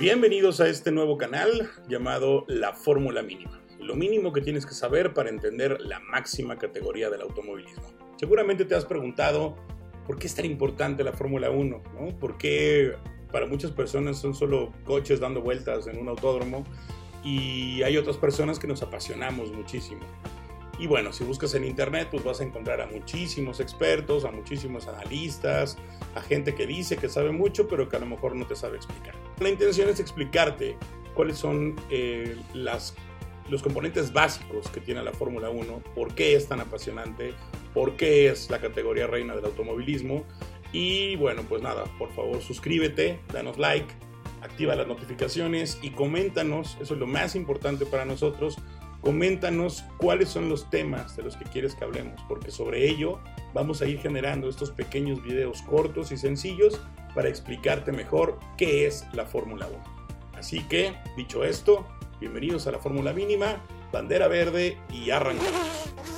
Bienvenidos a este nuevo canal llamado La Fórmula Mínima. Lo mínimo que tienes que saber para entender la máxima categoría del automovilismo. Seguramente te has preguntado por qué es tan importante la Fórmula 1, ¿no? ¿Por qué para muchas personas son solo coches dando vueltas en un autódromo y hay otras personas que nos apasionamos muchísimo? Y bueno, si buscas en internet, pues vas a encontrar a muchísimos expertos, a muchísimos analistas, a gente que dice que sabe mucho, pero que a lo mejor no te sabe explicar. La intención es explicarte cuáles son eh, las, los componentes básicos que tiene la Fórmula 1, por qué es tan apasionante, por qué es la categoría reina del automovilismo. Y bueno, pues nada, por favor suscríbete, danos like, activa las notificaciones y coméntanos, eso es lo más importante para nosotros, Coméntanos cuáles son los temas de los que quieres que hablemos, porque sobre ello vamos a ir generando estos pequeños videos cortos y sencillos para explicarte mejor qué es la Fórmula 1. Así que, dicho esto, bienvenidos a la Fórmula Mínima, bandera verde y arrancamos.